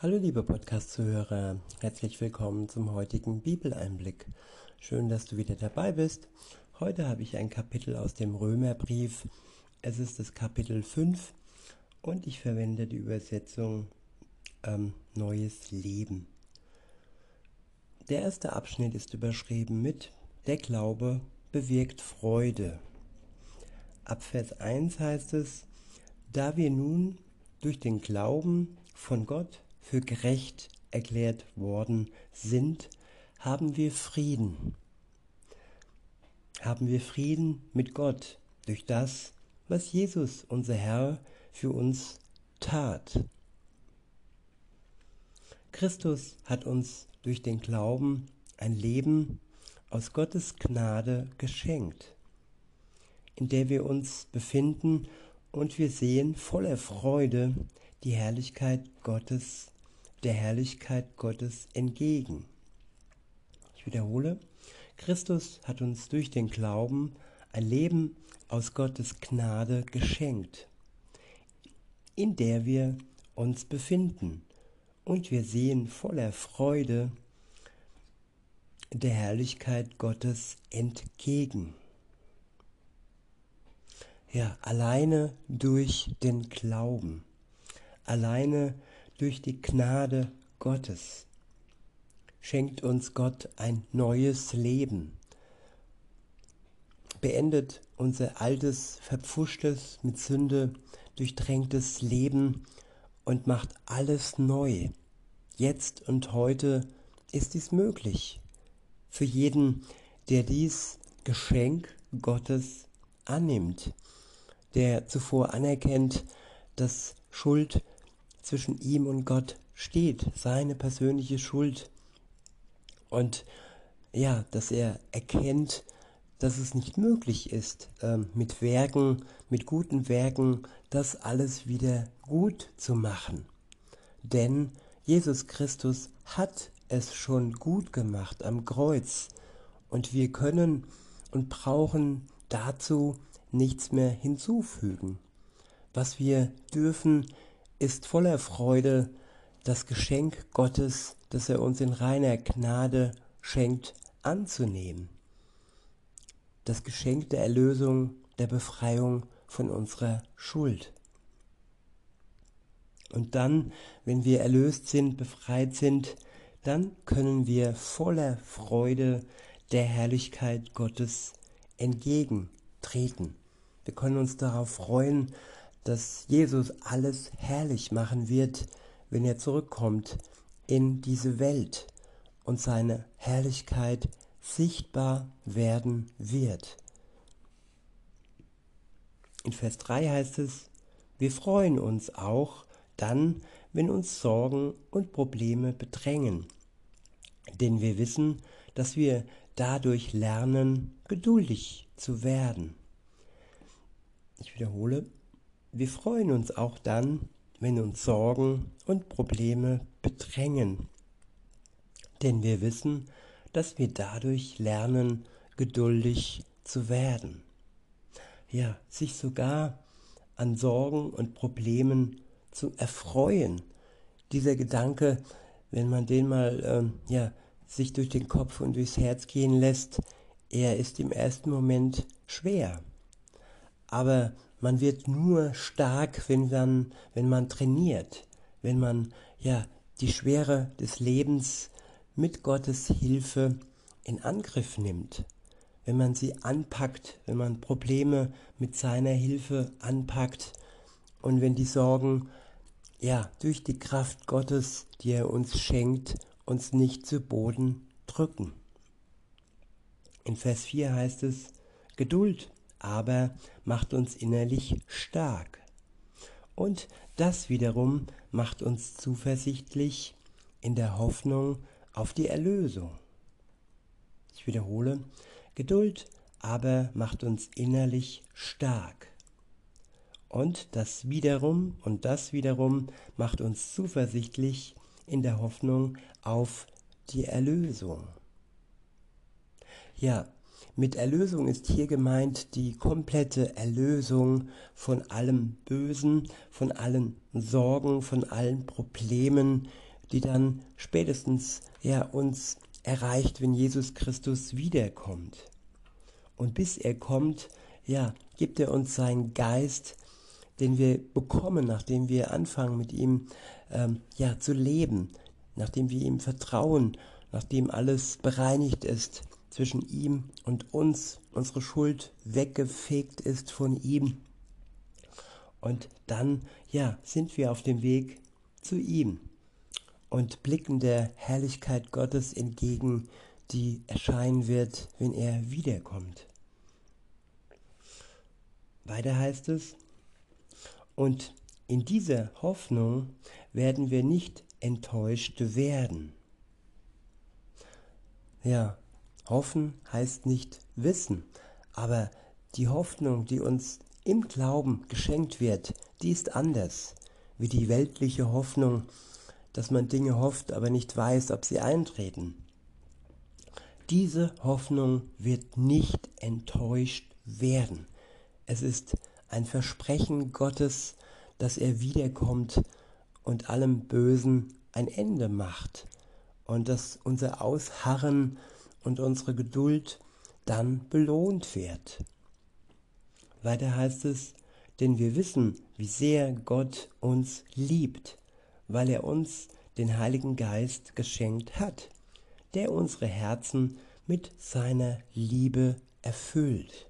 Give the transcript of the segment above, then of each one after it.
Hallo liebe Podcast-Zuhörer, herzlich willkommen zum heutigen Bibeleinblick. Schön, dass du wieder dabei bist. Heute habe ich ein Kapitel aus dem Römerbrief. Es ist das Kapitel 5 und ich verwende die Übersetzung ähm, Neues Leben. Der erste Abschnitt ist überschrieben mit Der Glaube bewirkt Freude. Ab Vers 1 heißt es, da wir nun durch den Glauben von Gott für gerecht erklärt worden sind, haben wir Frieden. Haben wir Frieden mit Gott durch das, was Jesus, unser Herr, für uns tat. Christus hat uns durch den Glauben ein Leben aus Gottes Gnade geschenkt, in der wir uns befinden und wir sehen voller Freude die Herrlichkeit Gottes der Herrlichkeit Gottes entgegen. Ich wiederhole, Christus hat uns durch den Glauben ein Leben aus Gottes Gnade geschenkt, in der wir uns befinden, und wir sehen voller Freude der Herrlichkeit Gottes entgegen. Ja, alleine durch den Glauben, alleine durch die Gnade Gottes schenkt uns Gott ein neues Leben, beendet unser altes, verpfuschtes, mit Sünde durchdrängtes Leben und macht alles neu. Jetzt und heute ist dies möglich. Für jeden, der dies Geschenk Gottes annimmt, der zuvor anerkennt, dass Schuld zwischen ihm und Gott steht, seine persönliche Schuld. Und ja, dass er erkennt, dass es nicht möglich ist, ähm, mit Werken, mit guten Werken, das alles wieder gut zu machen. Denn Jesus Christus hat es schon gut gemacht am Kreuz und wir können und brauchen dazu nichts mehr hinzufügen. Was wir dürfen, ist voller Freude das Geschenk Gottes, das er uns in reiner Gnade schenkt, anzunehmen. Das Geschenk der Erlösung, der Befreiung von unserer Schuld. Und dann, wenn wir erlöst sind, befreit sind, dann können wir voller Freude der Herrlichkeit Gottes entgegentreten. Wir können uns darauf freuen, dass Jesus alles herrlich machen wird, wenn er zurückkommt in diese Welt und seine Herrlichkeit sichtbar werden wird. In Vers 3 heißt es, wir freuen uns auch dann, wenn uns Sorgen und Probleme bedrängen, denn wir wissen, dass wir dadurch lernen, geduldig zu werden. Ich wiederhole, wir freuen uns auch dann, wenn uns Sorgen und Probleme bedrängen, denn wir wissen, dass wir dadurch lernen, geduldig zu werden. Ja, sich sogar an Sorgen und Problemen zu erfreuen. Dieser Gedanke, wenn man den mal ähm, ja, sich durch den Kopf und durchs Herz gehen lässt, er ist im ersten Moment schwer. Aber man wird nur stark, wenn man, wenn man trainiert, wenn man ja die Schwere des Lebens mit Gottes Hilfe in Angriff nimmt, wenn man sie anpackt, wenn man Probleme mit seiner Hilfe anpackt und wenn die Sorgen ja durch die Kraft Gottes, die er uns schenkt, uns nicht zu Boden drücken. In Vers 4 heißt es, Geduld aber macht uns innerlich stark. Und das wiederum macht uns zuversichtlich in der Hoffnung auf die Erlösung. Ich wiederhole, Geduld aber macht uns innerlich stark. Und das wiederum und das wiederum macht uns zuversichtlich in der Hoffnung auf die Erlösung. Ja, mit Erlösung ist hier gemeint die komplette Erlösung von allem Bösen, von allen Sorgen, von allen Problemen, die dann spätestens ja uns erreicht, wenn Jesus Christus wiederkommt. Und bis er kommt, ja, gibt er uns seinen Geist, den wir bekommen, nachdem wir anfangen mit ihm ähm, ja, zu leben, nachdem wir ihm vertrauen, nachdem alles bereinigt ist zwischen ihm und uns, unsere Schuld weggefegt ist von ihm. Und dann, ja, sind wir auf dem Weg zu ihm und blicken der Herrlichkeit Gottes entgegen, die erscheinen wird, wenn er wiederkommt. Weiter heißt es, und in dieser Hoffnung werden wir nicht enttäuscht werden. Ja, hoffen heißt nicht wissen, aber die Hoffnung, die uns im Glauben geschenkt wird, die ist anders wie die weltliche Hoffnung, dass man Dinge hofft, aber nicht weiß, ob sie eintreten. Diese Hoffnung wird nicht enttäuscht werden. Es ist ein Versprechen Gottes, dass er wiederkommt und allem Bösen ein Ende macht und dass unser Ausharren und unsere Geduld dann belohnt wird. Weiter heißt es, denn wir wissen, wie sehr Gott uns liebt, weil er uns den Heiligen Geist geschenkt hat, der unsere Herzen mit seiner Liebe erfüllt.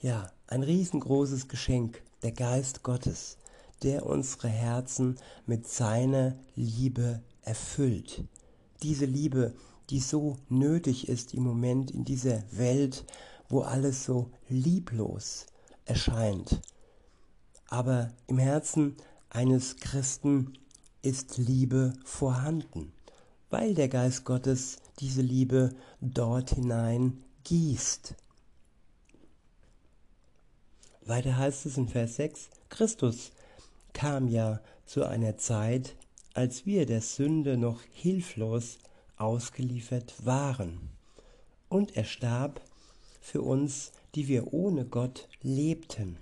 Ja, ein riesengroßes Geschenk, der Geist Gottes, der unsere Herzen mit seiner Liebe erfüllt. Diese Liebe, die so nötig ist im Moment in dieser Welt, wo alles so lieblos erscheint. Aber im Herzen eines Christen ist Liebe vorhanden, weil der Geist Gottes diese Liebe dort hinein gießt. Weiter heißt es in Vers 6, Christus kam ja zu einer Zeit, als wir der Sünde noch hilflos ausgeliefert waren. Und er starb für uns, die wir ohne Gott lebten.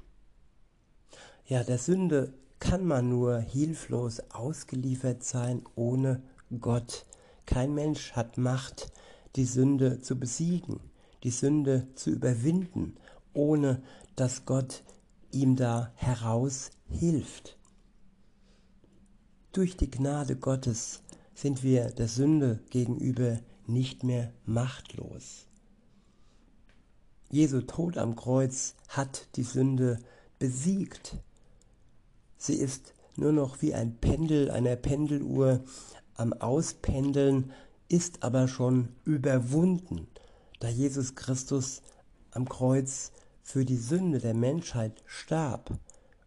Ja, der Sünde kann man nur hilflos ausgeliefert sein ohne Gott. Kein Mensch hat Macht, die Sünde zu besiegen, die Sünde zu überwinden, ohne dass Gott ihm da heraus hilft. Durch die Gnade Gottes sind wir der Sünde gegenüber nicht mehr machtlos. Jesu Tod am Kreuz hat die Sünde besiegt. Sie ist nur noch wie ein Pendel einer Pendeluhr am Auspendeln, ist aber schon überwunden, da Jesus Christus am Kreuz für die Sünde der Menschheit starb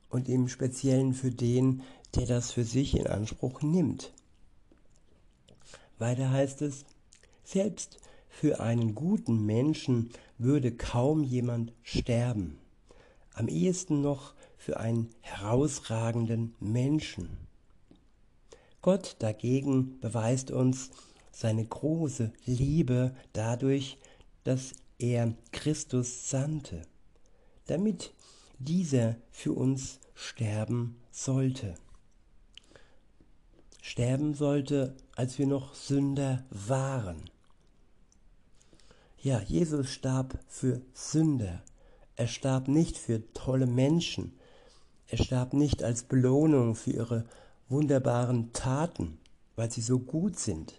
und im Speziellen für den, der das für sich in Anspruch nimmt. Weiter heißt es, selbst für einen guten Menschen würde kaum jemand sterben, am ehesten noch für einen herausragenden Menschen. Gott dagegen beweist uns seine große Liebe dadurch, dass er Christus sandte damit dieser für uns sterben sollte. Sterben sollte, als wir noch Sünder waren. Ja, Jesus starb für Sünder. Er starb nicht für tolle Menschen. Er starb nicht als Belohnung für ihre wunderbaren Taten, weil sie so gut sind.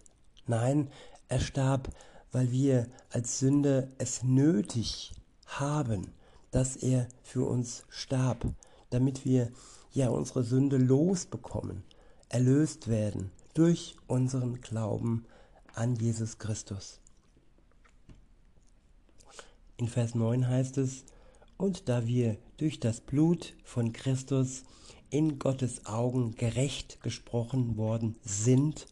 Nein, er starb, weil wir als Sünder es nötig haben, dass er für uns starb, damit wir ja unsere Sünde losbekommen, erlöst werden durch unseren Glauben an Jesus Christus. In Vers 9 heißt es, und da wir durch das Blut von Christus in Gottes Augen gerecht gesprochen worden sind,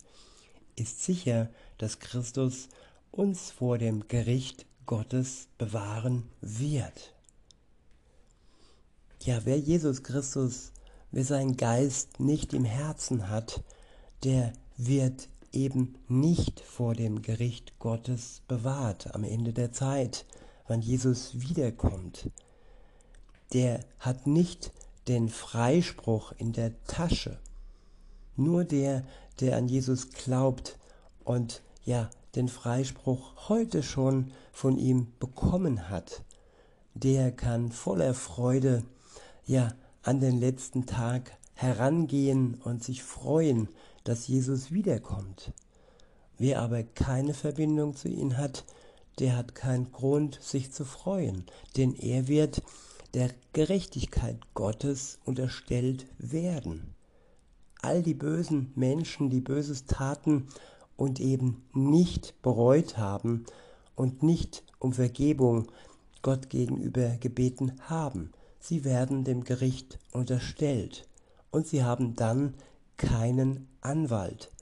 ist sicher, dass Christus uns vor dem Gericht Gottes bewahren wird. Ja, wer Jesus Christus, wer seinen Geist nicht im Herzen hat, der wird eben nicht vor dem Gericht Gottes bewahrt am Ende der Zeit, wann Jesus wiederkommt. Der hat nicht den Freispruch in der Tasche. Nur der, der an Jesus glaubt und ja, den Freispruch heute schon von ihm bekommen hat, der kann voller Freude ja an den letzten Tag herangehen und sich freuen, dass Jesus wiederkommt. Wer aber keine Verbindung zu ihm hat, der hat keinen Grund, sich zu freuen, denn er wird der Gerechtigkeit Gottes unterstellt werden. All die bösen Menschen, die Böses taten und eben nicht bereut haben und nicht um Vergebung Gott gegenüber gebeten haben, sie werden dem Gericht unterstellt und sie haben dann keinen Anwalt,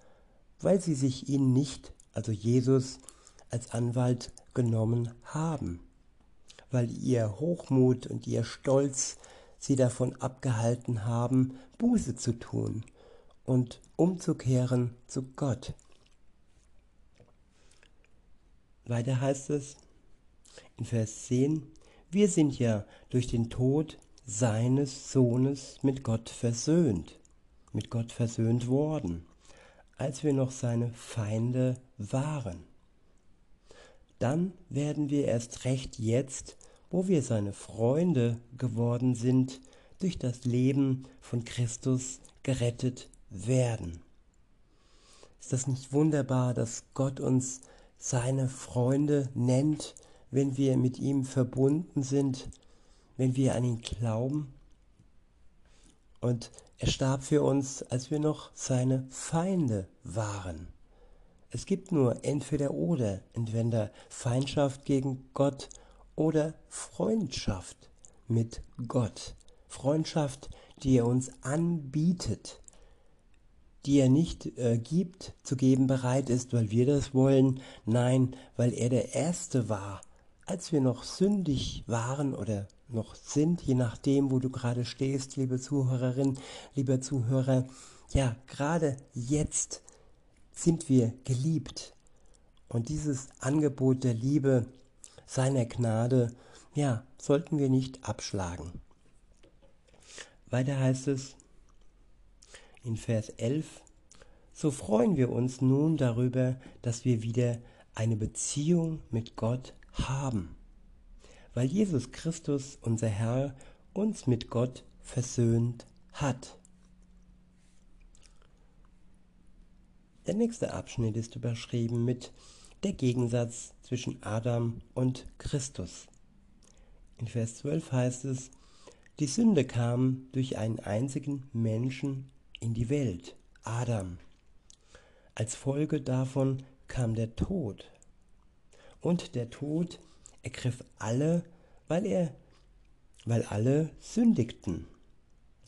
weil sie sich ihn nicht, also Jesus, als Anwalt genommen haben, weil ihr Hochmut und ihr Stolz sie davon abgehalten haben, Buße zu tun und umzukehren zu Gott. Weiter heißt es in Vers 10, wir sind ja durch den Tod seines Sohnes mit Gott versöhnt, mit Gott versöhnt worden, als wir noch seine Feinde waren. Dann werden wir erst recht jetzt, wo wir seine Freunde geworden sind, durch das Leben von Christus gerettet werden. Ist das nicht wunderbar, dass Gott uns seine Freunde nennt, wenn wir mit ihm verbunden sind, wenn wir an ihn glauben? Und er starb für uns, als wir noch seine Feinde waren. Es gibt nur entweder oder, entweder Feindschaft gegen Gott oder Freundschaft mit Gott. Freundschaft, die er uns anbietet, die er nicht äh, gibt, zu geben bereit ist, weil wir das wollen, nein, weil er der Erste war, als wir noch sündig waren oder noch sind, je nachdem, wo du gerade stehst, liebe Zuhörerin, lieber Zuhörer, ja, gerade jetzt sind wir geliebt. Und dieses Angebot der Liebe, seiner Gnade, ja, sollten wir nicht abschlagen. Weiter heißt es, in Vers 11, so freuen wir uns nun darüber, dass wir wieder eine Beziehung mit Gott haben, weil Jesus Christus, unser Herr, uns mit Gott versöhnt hat. Der nächste Abschnitt ist überschrieben mit der Gegensatz zwischen Adam und Christus. In Vers 12 heißt es, die Sünde kam durch einen einzigen Menschen in die Welt, Adam. Als Folge davon kam der Tod. Und der Tod ergriff alle, weil er weil alle sündigten.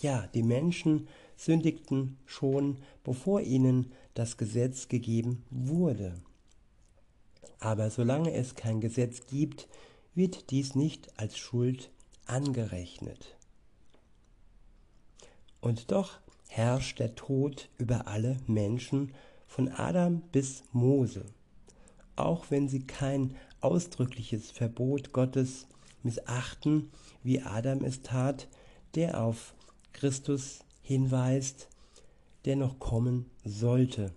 Ja, die Menschen sündigten schon, bevor ihnen das Gesetz gegeben wurde. Aber solange es kein Gesetz gibt, wird dies nicht als Schuld angerechnet. Und doch herrscht der Tod über alle Menschen von Adam bis Mose, auch wenn sie kein ausdrückliches Verbot Gottes missachten, wie Adam es tat, der auf Christus hinweist, der noch kommen sollte.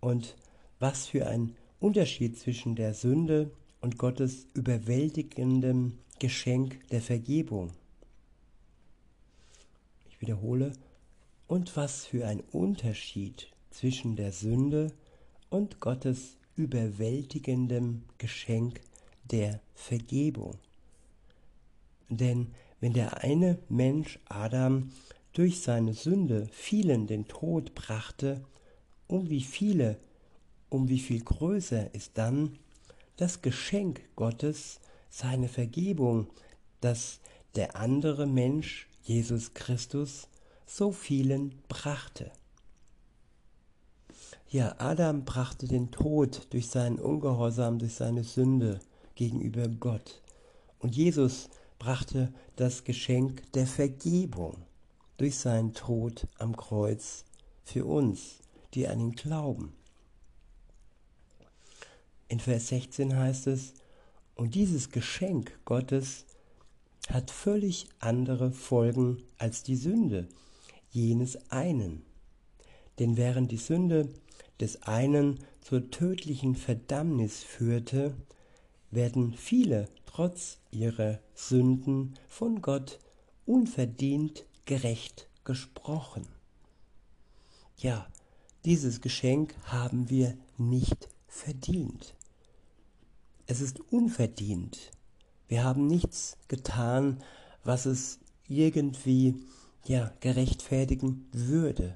Und was für ein Unterschied zwischen der Sünde und Gottes überwältigendem Geschenk der Vergebung ich wiederhole, und was für ein Unterschied zwischen der Sünde und Gottes überwältigendem Geschenk der Vergebung. Denn wenn der eine Mensch Adam durch seine Sünde vielen den Tod brachte, um wie viele, um wie viel größer ist dann das Geschenk Gottes, seine Vergebung, das der andere Mensch Jesus Christus so vielen brachte. Ja, Adam brachte den Tod durch seinen Ungehorsam, durch seine Sünde gegenüber Gott. Und Jesus brachte das Geschenk der Vergebung durch seinen Tod am Kreuz für uns, die an ihn glauben. In Vers 16 heißt es, und dieses Geschenk Gottes hat völlig andere Folgen als die Sünde jenes einen. Denn während die Sünde des einen zur tödlichen Verdammnis führte, werden viele trotz ihrer Sünden von Gott unverdient gerecht gesprochen. Ja, dieses Geschenk haben wir nicht verdient. Es ist unverdient. Wir haben nichts getan, was es irgendwie ja gerechtfertigen würde.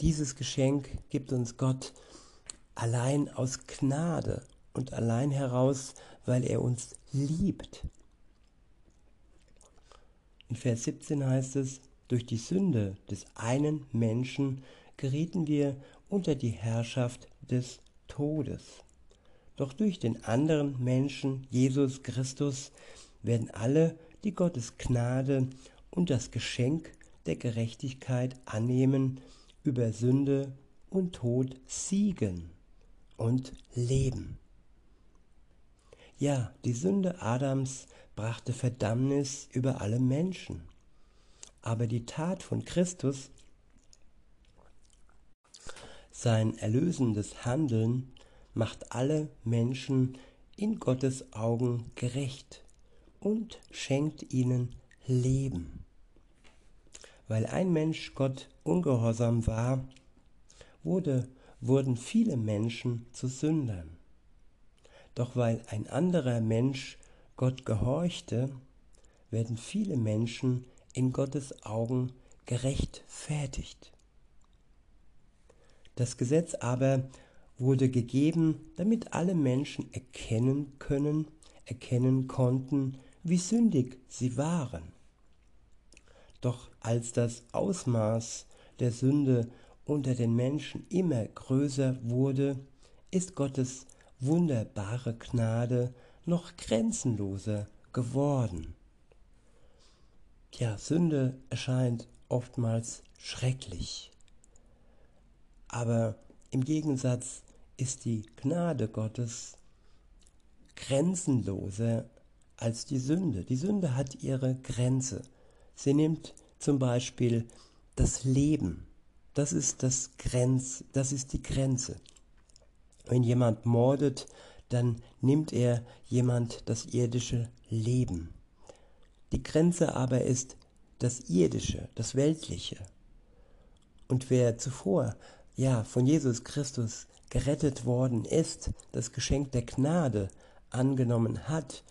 Dieses Geschenk gibt uns Gott allein aus Gnade und allein heraus, weil er uns liebt. In Vers 17 heißt es, durch die Sünde des einen Menschen gerieten wir unter die Herrschaft des Todes. Doch durch den anderen Menschen, Jesus Christus, werden alle, die Gottes Gnade und das Geschenk der Gerechtigkeit annehmen, über Sünde und Tod siegen und leben. Ja, die Sünde Adams brachte Verdammnis über alle Menschen. Aber die Tat von Christus, sein erlösendes Handeln, macht alle Menschen in Gottes Augen gerecht und schenkt ihnen Leben. Weil ein Mensch Gott ungehorsam war, wurde, wurden viele Menschen zu Sündern. Doch weil ein anderer Mensch Gott gehorchte, werden viele Menschen in Gottes Augen gerechtfertigt. Das Gesetz aber wurde gegeben, damit alle Menschen erkennen können, erkennen konnten, wie sündig sie waren. Doch als das Ausmaß der Sünde unter den Menschen immer größer wurde, ist Gottes wunderbare Gnade noch grenzenloser geworden. Ja, Sünde erscheint oftmals schrecklich. Aber im Gegensatz ist die Gnade Gottes grenzenloser als die Sünde. Die Sünde hat ihre Grenze. Sie nimmt zum Beispiel das Leben. Das ist, das Grenz, das ist die Grenze. Wenn jemand mordet, dann nimmt er jemand das irdische Leben. Die Grenze aber ist das irdische, das weltliche. Und wer zuvor ja von Jesus Christus gerettet worden ist, das Geschenk der Gnade angenommen hat,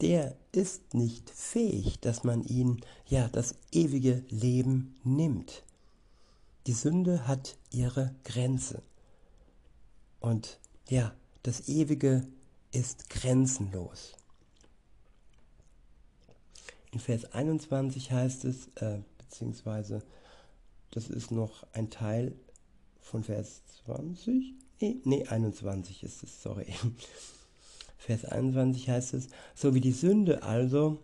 der ist nicht fähig, dass man ihn, ja, das ewige Leben nimmt. Die Sünde hat ihre Grenze. Und ja, das Ewige ist grenzenlos. In Vers 21 heißt es, äh, beziehungsweise das ist noch ein Teil von Vers 20, nee, nee 21 ist es, sorry. Vers 21 heißt es, so wie die Sünde also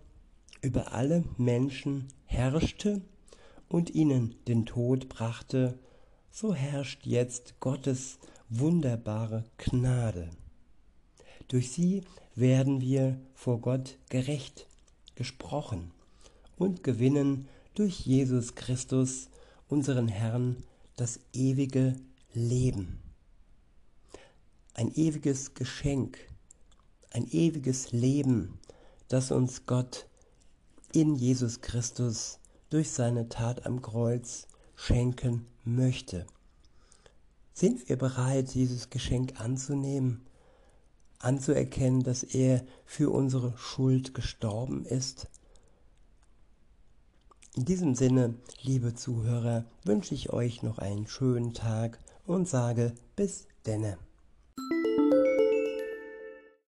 über alle Menschen herrschte und ihnen den Tod brachte, so herrscht jetzt Gottes wunderbare Gnade. Durch sie werden wir vor Gott gerecht gesprochen und gewinnen durch Jesus Christus, unseren Herrn, das ewige Leben. Ein ewiges Geschenk, ein ewiges Leben, das uns Gott in Jesus Christus durch seine Tat am Kreuz schenken möchte. Sind wir bereit, dieses Geschenk anzunehmen, anzuerkennen, dass er für unsere Schuld gestorben ist? In diesem Sinne, liebe Zuhörer, wünsche ich euch noch einen schönen Tag und sage bis denne.